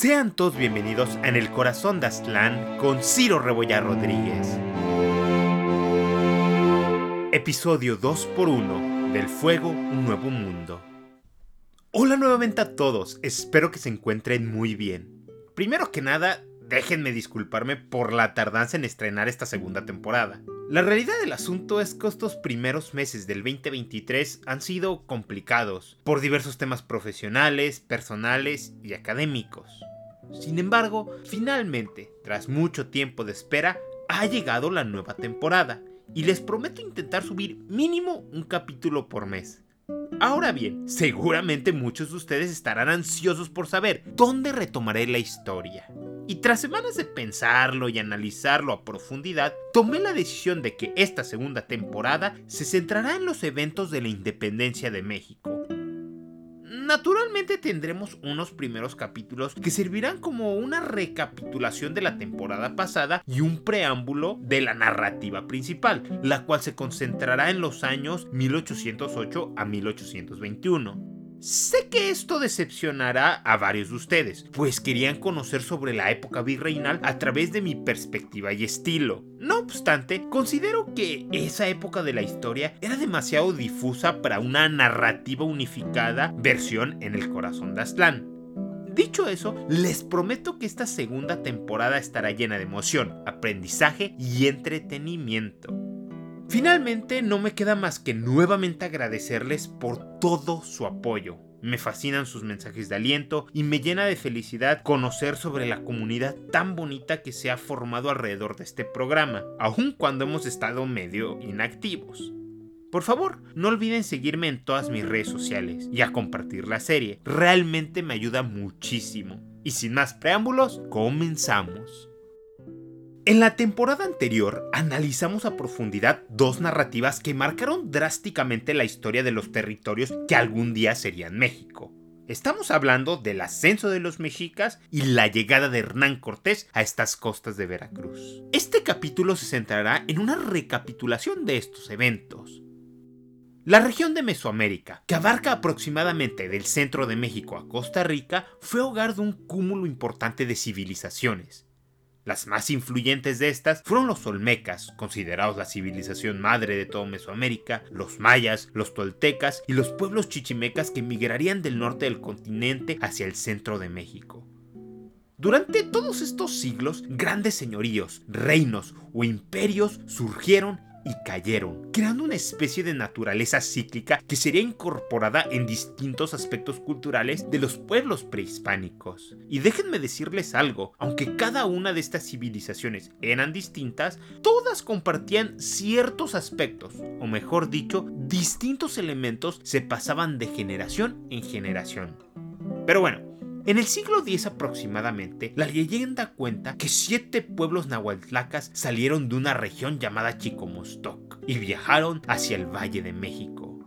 Sean todos bienvenidos En el Corazón de Aztlán con Ciro Rebollar Rodríguez. Episodio 2x1 del Fuego, un nuevo mundo. Hola nuevamente a todos, espero que se encuentren muy bien. Primero que nada, déjenme disculparme por la tardanza en estrenar esta segunda temporada. La realidad del asunto es que estos primeros meses del 2023 han sido complicados por diversos temas profesionales, personales y académicos. Sin embargo, finalmente, tras mucho tiempo de espera, ha llegado la nueva temporada y les prometo intentar subir mínimo un capítulo por mes. Ahora bien, seguramente muchos de ustedes estarán ansiosos por saber dónde retomaré la historia. Y tras semanas de pensarlo y analizarlo a profundidad, tomé la decisión de que esta segunda temporada se centrará en los eventos de la independencia de México. Naturalmente tendremos unos primeros capítulos que servirán como una recapitulación de la temporada pasada y un preámbulo de la narrativa principal, la cual se concentrará en los años 1808 a 1821. Sé que esto decepcionará a varios de ustedes, pues querían conocer sobre la época virreinal a través de mi perspectiva y estilo. No obstante, considero que esa época de la historia era demasiado difusa para una narrativa unificada versión en el corazón de Aztlán. Dicho eso, les prometo que esta segunda temporada estará llena de emoción, aprendizaje y entretenimiento. Finalmente, no me queda más que nuevamente agradecerles por todo su apoyo. Me fascinan sus mensajes de aliento y me llena de felicidad conocer sobre la comunidad tan bonita que se ha formado alrededor de este programa, aun cuando hemos estado medio inactivos. Por favor, no olviden seguirme en todas mis redes sociales y a compartir la serie, realmente me ayuda muchísimo. Y sin más preámbulos, comenzamos. En la temporada anterior analizamos a profundidad dos narrativas que marcaron drásticamente la historia de los territorios que algún día serían México. Estamos hablando del ascenso de los mexicas y la llegada de Hernán Cortés a estas costas de Veracruz. Este capítulo se centrará en una recapitulación de estos eventos. La región de Mesoamérica, que abarca aproximadamente del centro de México a Costa Rica, fue hogar de un cúmulo importante de civilizaciones, las más influyentes de estas fueron los olmecas, considerados la civilización madre de todo Mesoamérica, los mayas, los toltecas y los pueblos chichimecas que migrarían del norte del continente hacia el centro de México. Durante todos estos siglos, grandes señoríos, reinos o imperios surgieron y cayeron, creando una especie de naturaleza cíclica que sería incorporada en distintos aspectos culturales de los pueblos prehispánicos. Y déjenme decirles algo, aunque cada una de estas civilizaciones eran distintas, todas compartían ciertos aspectos, o mejor dicho, distintos elementos se pasaban de generación en generación. Pero bueno, en el siglo X aproximadamente, la leyenda cuenta que siete pueblos nahuatlacas salieron de una región llamada Chicomostoc y viajaron hacia el Valle de México.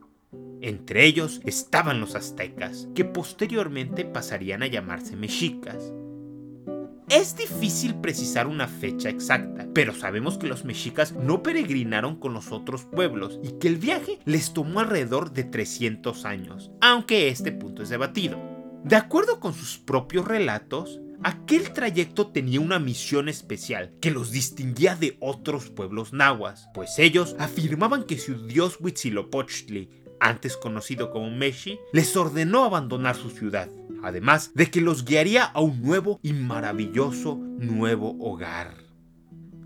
Entre ellos estaban los aztecas, que posteriormente pasarían a llamarse mexicas. Es difícil precisar una fecha exacta, pero sabemos que los mexicas no peregrinaron con los otros pueblos y que el viaje les tomó alrededor de 300 años, aunque este punto es debatido. De acuerdo con sus propios relatos, aquel trayecto tenía una misión especial que los distinguía de otros pueblos nahuas, pues ellos afirmaban que su dios Huitzilopochtli, antes conocido como Meshi, les ordenó abandonar su ciudad, además de que los guiaría a un nuevo y maravilloso nuevo hogar.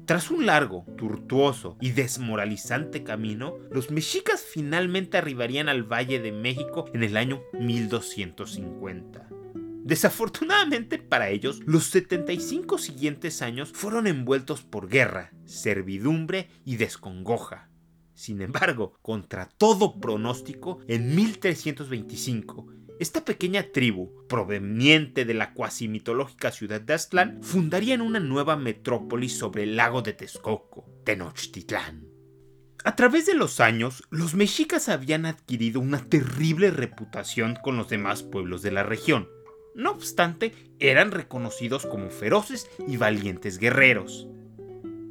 Tras un largo, tortuoso y desmoralizante camino, los mexicas finalmente arribarían al Valle de México en el año 1250. Desafortunadamente para ellos, los 75 siguientes años fueron envueltos por guerra, servidumbre y descongoja. Sin embargo, contra todo pronóstico, en 1325, esta pequeña tribu, proveniente de la cuasi mitológica ciudad de Aztlán, fundarían una nueva metrópolis sobre el lago de Texcoco, Tenochtitlán. A través de los años, los mexicas habían adquirido una terrible reputación con los demás pueblos de la región. No obstante, eran reconocidos como feroces y valientes guerreros.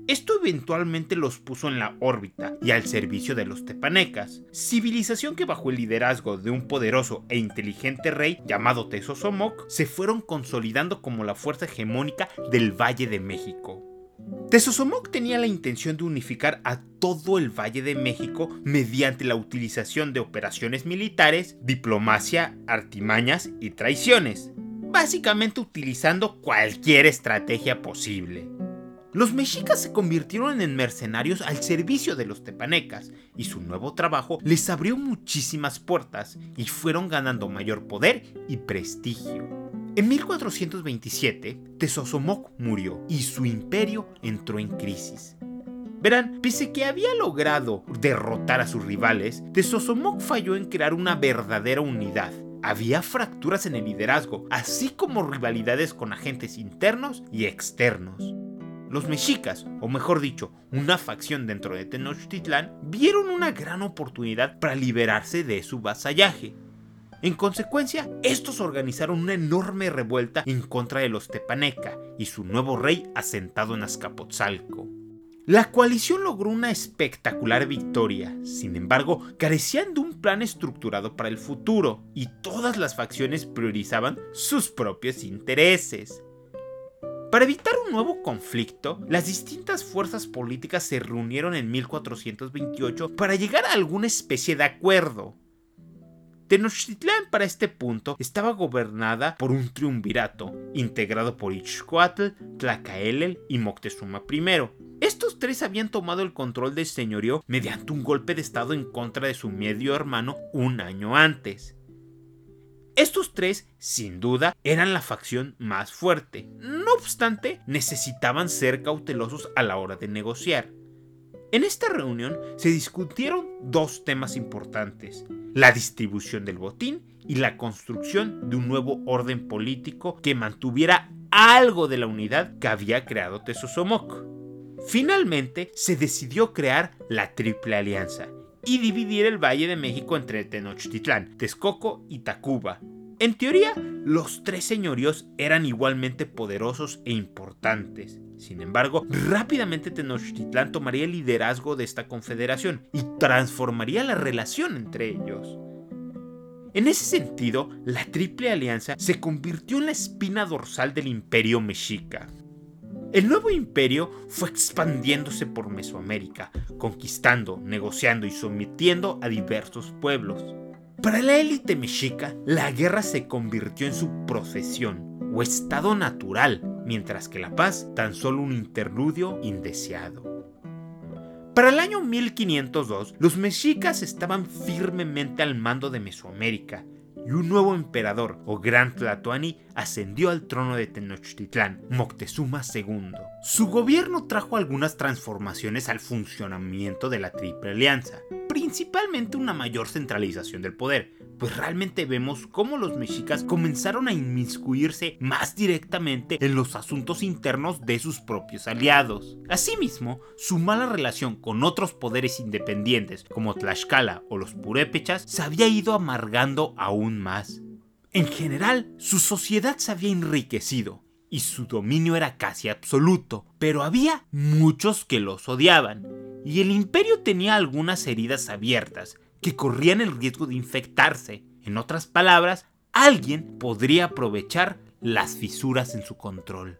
Esto eventualmente los puso en la órbita y al servicio de los tepanecas, civilización que bajo el liderazgo de un poderoso e inteligente rey llamado Tezosomoc se fueron consolidando como la fuerza hegemónica del Valle de México. Tezosomoc tenía la intención de unificar a todo el Valle de México mediante la utilización de operaciones militares, diplomacia, artimañas y traiciones, básicamente utilizando cualquier estrategia posible. Los mexicas se convirtieron en mercenarios al servicio de los tepanecas y su nuevo trabajo les abrió muchísimas puertas y fueron ganando mayor poder y prestigio. En 1427, Tezosomoc murió y su imperio entró en crisis. Verán, pese que había logrado derrotar a sus rivales, Tezosomoc falló en crear una verdadera unidad. Había fracturas en el liderazgo, así como rivalidades con agentes internos y externos. Los mexicas, o mejor dicho, una facción dentro de Tenochtitlán, vieron una gran oportunidad para liberarse de su vasallaje. En consecuencia, estos organizaron una enorme revuelta en contra de los Tepaneca y su nuevo rey asentado en Azcapotzalco. La coalición logró una espectacular victoria, sin embargo, carecían de un plan estructurado para el futuro y todas las facciones priorizaban sus propios intereses. Para evitar un nuevo conflicto, las distintas fuerzas políticas se reunieron en 1428 para llegar a alguna especie de acuerdo. Tenochtitlán para este punto estaba gobernada por un triunvirato, integrado por Ixcuatl, Tlacaelel y Moctezuma I. Estos tres habían tomado el control del señorío mediante un golpe de estado en contra de su medio hermano un año antes. Estos tres, sin duda, eran la facción más fuerte. No obstante, necesitaban ser cautelosos a la hora de negociar. En esta reunión se discutieron dos temas importantes, la distribución del botín y la construcción de un nuevo orden político que mantuviera algo de la unidad que había creado Tezosomoc. Finalmente se decidió crear la Triple Alianza, y dividir el Valle de México entre Tenochtitlán, Texcoco y Tacuba. En teoría, los tres señoríos eran igualmente poderosos e importantes. Sin embargo, rápidamente Tenochtitlán tomaría el liderazgo de esta confederación y transformaría la relación entre ellos. En ese sentido, la Triple Alianza se convirtió en la espina dorsal del imperio mexica. El nuevo imperio fue expandiéndose por Mesoamérica, conquistando, negociando y sometiendo a diversos pueblos. Para la élite mexica, la guerra se convirtió en su profesión o estado natural, mientras que la paz tan solo un interludio indeseado. Para el año 1502, los mexicas estaban firmemente al mando de Mesoamérica y un nuevo emperador o gran Tlatoani ascendió al trono de Tenochtitlán, Moctezuma II. Su gobierno trajo algunas transformaciones al funcionamiento de la Triple Alianza, principalmente una mayor centralización del poder, pues realmente vemos cómo los mexicas comenzaron a inmiscuirse más directamente en los asuntos internos de sus propios aliados. Asimismo, su mala relación con otros poderes independientes como Tlaxcala o los purépechas se había ido amargando aún más. En general, su sociedad se había enriquecido y su dominio era casi absoluto, pero había muchos que los odiaban, y el imperio tenía algunas heridas abiertas que corrían el riesgo de infectarse. En otras palabras, alguien podría aprovechar las fisuras en su control.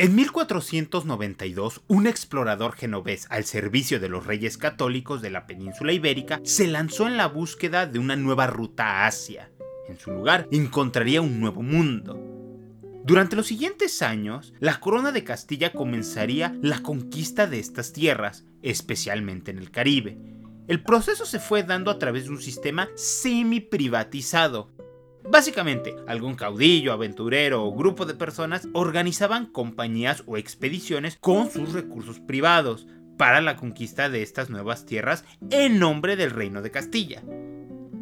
En 1492, un explorador genovés al servicio de los reyes católicos de la península ibérica se lanzó en la búsqueda de una nueva ruta a Asia. En su lugar, encontraría un nuevo mundo. Durante los siguientes años, la corona de Castilla comenzaría la conquista de estas tierras, especialmente en el Caribe. El proceso se fue dando a través de un sistema semi-privatizado. Básicamente, algún caudillo, aventurero o grupo de personas organizaban compañías o expediciones con sus recursos privados para la conquista de estas nuevas tierras en nombre del reino de Castilla.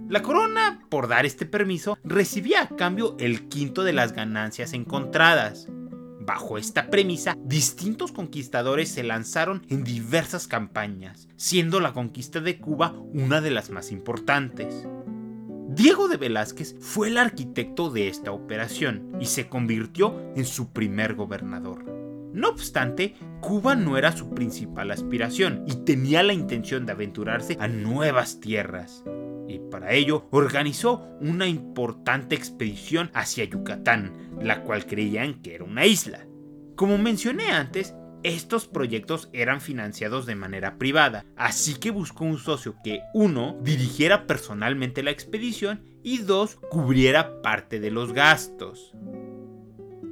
La corona, por dar este permiso, recibía a cambio el quinto de las ganancias encontradas. Bajo esta premisa, distintos conquistadores se lanzaron en diversas campañas, siendo la conquista de Cuba una de las más importantes. Diego de Velázquez fue el arquitecto de esta operación y se convirtió en su primer gobernador. No obstante, Cuba no era su principal aspiración y tenía la intención de aventurarse a nuevas tierras. Y para ello organizó una importante expedición hacia Yucatán, la cual creían que era una isla. Como mencioné antes, estos proyectos eran financiados de manera privada, así que buscó un socio que, uno, dirigiera personalmente la expedición y dos, cubriera parte de los gastos.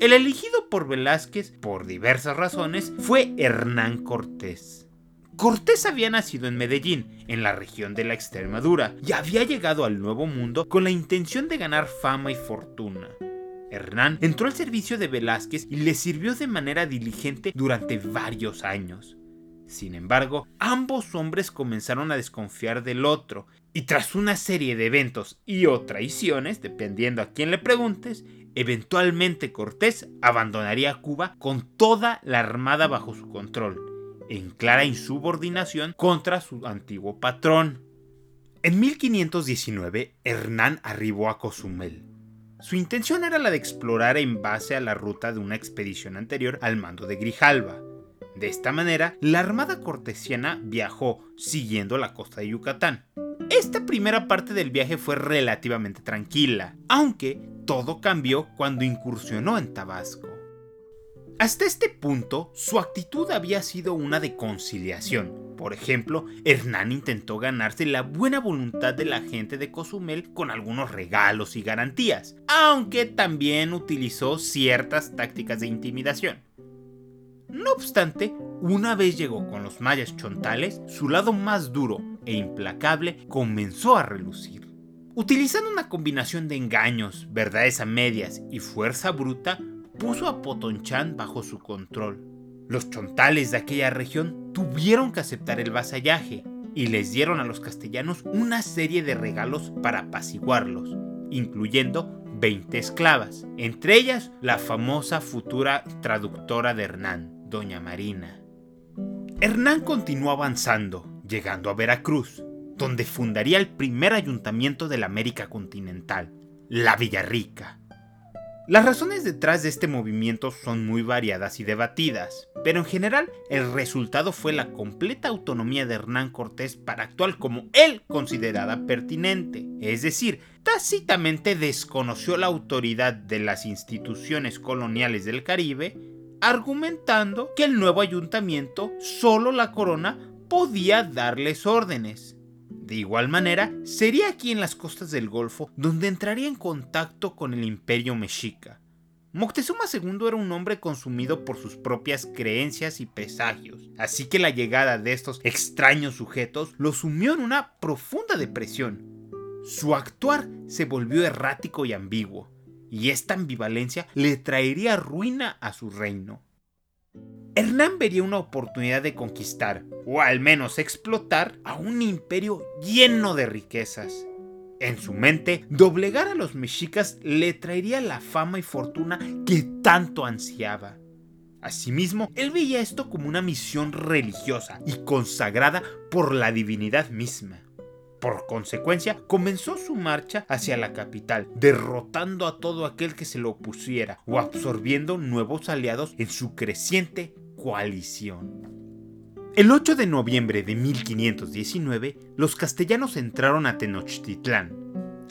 El elegido por Velázquez, por diversas razones, fue Hernán Cortés. Cortés había nacido en Medellín, en la región de la Extremadura, y había llegado al Nuevo Mundo con la intención de ganar fama y fortuna. Hernán entró al servicio de Velázquez y le sirvió de manera diligente durante varios años. Sin embargo, ambos hombres comenzaron a desconfiar del otro, y tras una serie de eventos y o traiciones, dependiendo a quién le preguntes, eventualmente Cortés abandonaría Cuba con toda la armada bajo su control, en clara insubordinación contra su antiguo patrón. En 1519, Hernán arribó a Cozumel. Su intención era la de explorar en base a la ruta de una expedición anterior al mando de Grijalva. De esta manera, la armada cortesiana viajó siguiendo la costa de Yucatán. Esta primera parte del viaje fue relativamente tranquila, aunque todo cambió cuando incursionó en Tabasco. Hasta este punto, su actitud había sido una de conciliación. Por ejemplo, Hernán intentó ganarse la buena voluntad de la gente de Cozumel con algunos regalos y garantías, aunque también utilizó ciertas tácticas de intimidación. No obstante, una vez llegó con los mayas chontales, su lado más duro e implacable comenzó a relucir. Utilizando una combinación de engaños, verdades a medias y fuerza bruta, puso a Potonchán bajo su control. Los chontales de aquella región tuvieron que aceptar el vasallaje y les dieron a los castellanos una serie de regalos para apaciguarlos, incluyendo 20 esclavas, entre ellas la famosa futura traductora de Hernán, Doña Marina. Hernán continuó avanzando, llegando a Veracruz, donde fundaría el primer ayuntamiento de la América continental, la Villarrica. Las razones detrás de este movimiento son muy variadas y debatidas, pero en general el resultado fue la completa autonomía de Hernán Cortés para actuar como él consideraba pertinente, es decir, tácitamente desconoció la autoridad de las instituciones coloniales del Caribe argumentando que el nuevo ayuntamiento, solo la corona, podía darles órdenes. De igual manera, sería aquí en las costas del Golfo donde entraría en contacto con el imperio mexica. Moctezuma II era un hombre consumido por sus propias creencias y presagios, así que la llegada de estos extraños sujetos lo sumió en una profunda depresión. Su actuar se volvió errático y ambiguo, y esta ambivalencia le traería ruina a su reino. Hernán vería una oportunidad de conquistar, o al menos explotar, a un imperio lleno de riquezas. En su mente, doblegar a los mexicas le traería la fama y fortuna que tanto ansiaba. Asimismo, él veía esto como una misión religiosa y consagrada por la divinidad misma. Por consecuencia, comenzó su marcha hacia la capital, derrotando a todo aquel que se lo opusiera o absorbiendo nuevos aliados en su creciente coalición. El 8 de noviembre de 1519, los castellanos entraron a Tenochtitlán.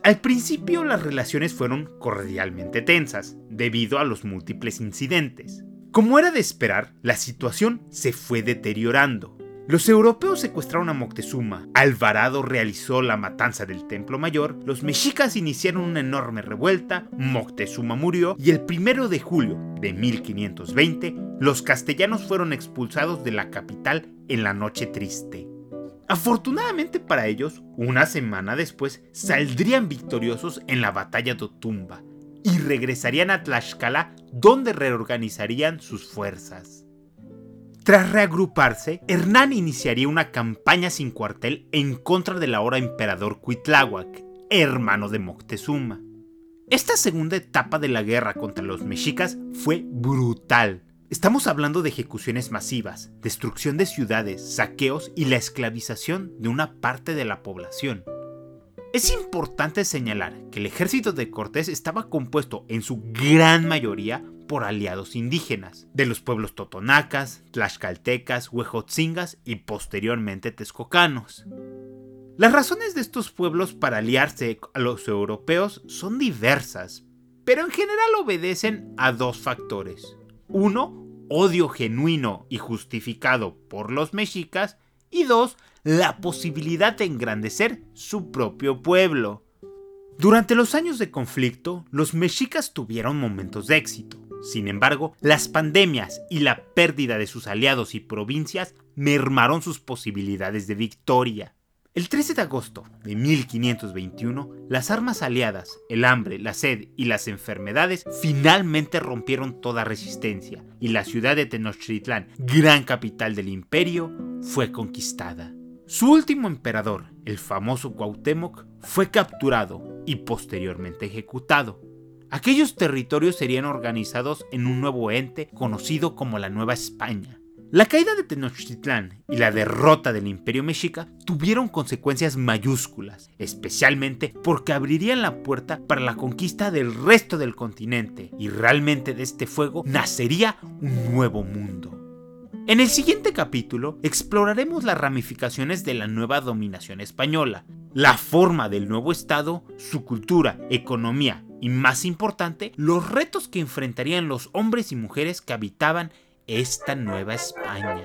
Al principio las relaciones fueron cordialmente tensas, debido a los múltiples incidentes. Como era de esperar, la situación se fue deteriorando. Los europeos secuestraron a Moctezuma, Alvarado realizó la matanza del Templo Mayor, los mexicas iniciaron una enorme revuelta, Moctezuma murió y el 1 de julio de 1520 los castellanos fueron expulsados de la capital en la noche triste. Afortunadamente para ellos, una semana después saldrían victoriosos en la batalla de Otumba y regresarían a Tlaxcala donde reorganizarían sus fuerzas. Tras reagruparse, Hernán iniciaría una campaña sin cuartel en contra del ahora emperador Cuitláhuac, hermano de Moctezuma. Esta segunda etapa de la guerra contra los mexicas fue brutal. Estamos hablando de ejecuciones masivas, destrucción de ciudades, saqueos y la esclavización de una parte de la población. Es importante señalar que el ejército de Cortés estaba compuesto en su gran mayoría por aliados indígenas, de los pueblos totonacas, tlaxcaltecas, huejotzingas y posteriormente texcocanos. Las razones de estos pueblos para aliarse a los europeos son diversas, pero en general obedecen a dos factores. Uno, odio genuino y justificado por los mexicas, y dos, la posibilidad de engrandecer su propio pueblo. Durante los años de conflicto, los mexicas tuvieron momentos de éxito. Sin embargo, las pandemias y la pérdida de sus aliados y provincias mermaron sus posibilidades de victoria. El 13 de agosto de 1521, las armas aliadas, el hambre, la sed y las enfermedades finalmente rompieron toda resistencia y la ciudad de Tenochtitlán, gran capital del imperio, fue conquistada. Su último emperador, el famoso Cuauhtémoc, fue capturado y posteriormente ejecutado. Aquellos territorios serían organizados en un nuevo ente conocido como la Nueva España. La caída de Tenochtitlán y la derrota del Imperio Mexica tuvieron consecuencias mayúsculas, especialmente porque abrirían la puerta para la conquista del resto del continente y realmente de este fuego nacería un nuevo mundo. En el siguiente capítulo exploraremos las ramificaciones de la nueva dominación española, la forma del nuevo Estado, su cultura, economía y, más importante, los retos que enfrentarían los hombres y mujeres que habitaban esta nueva España.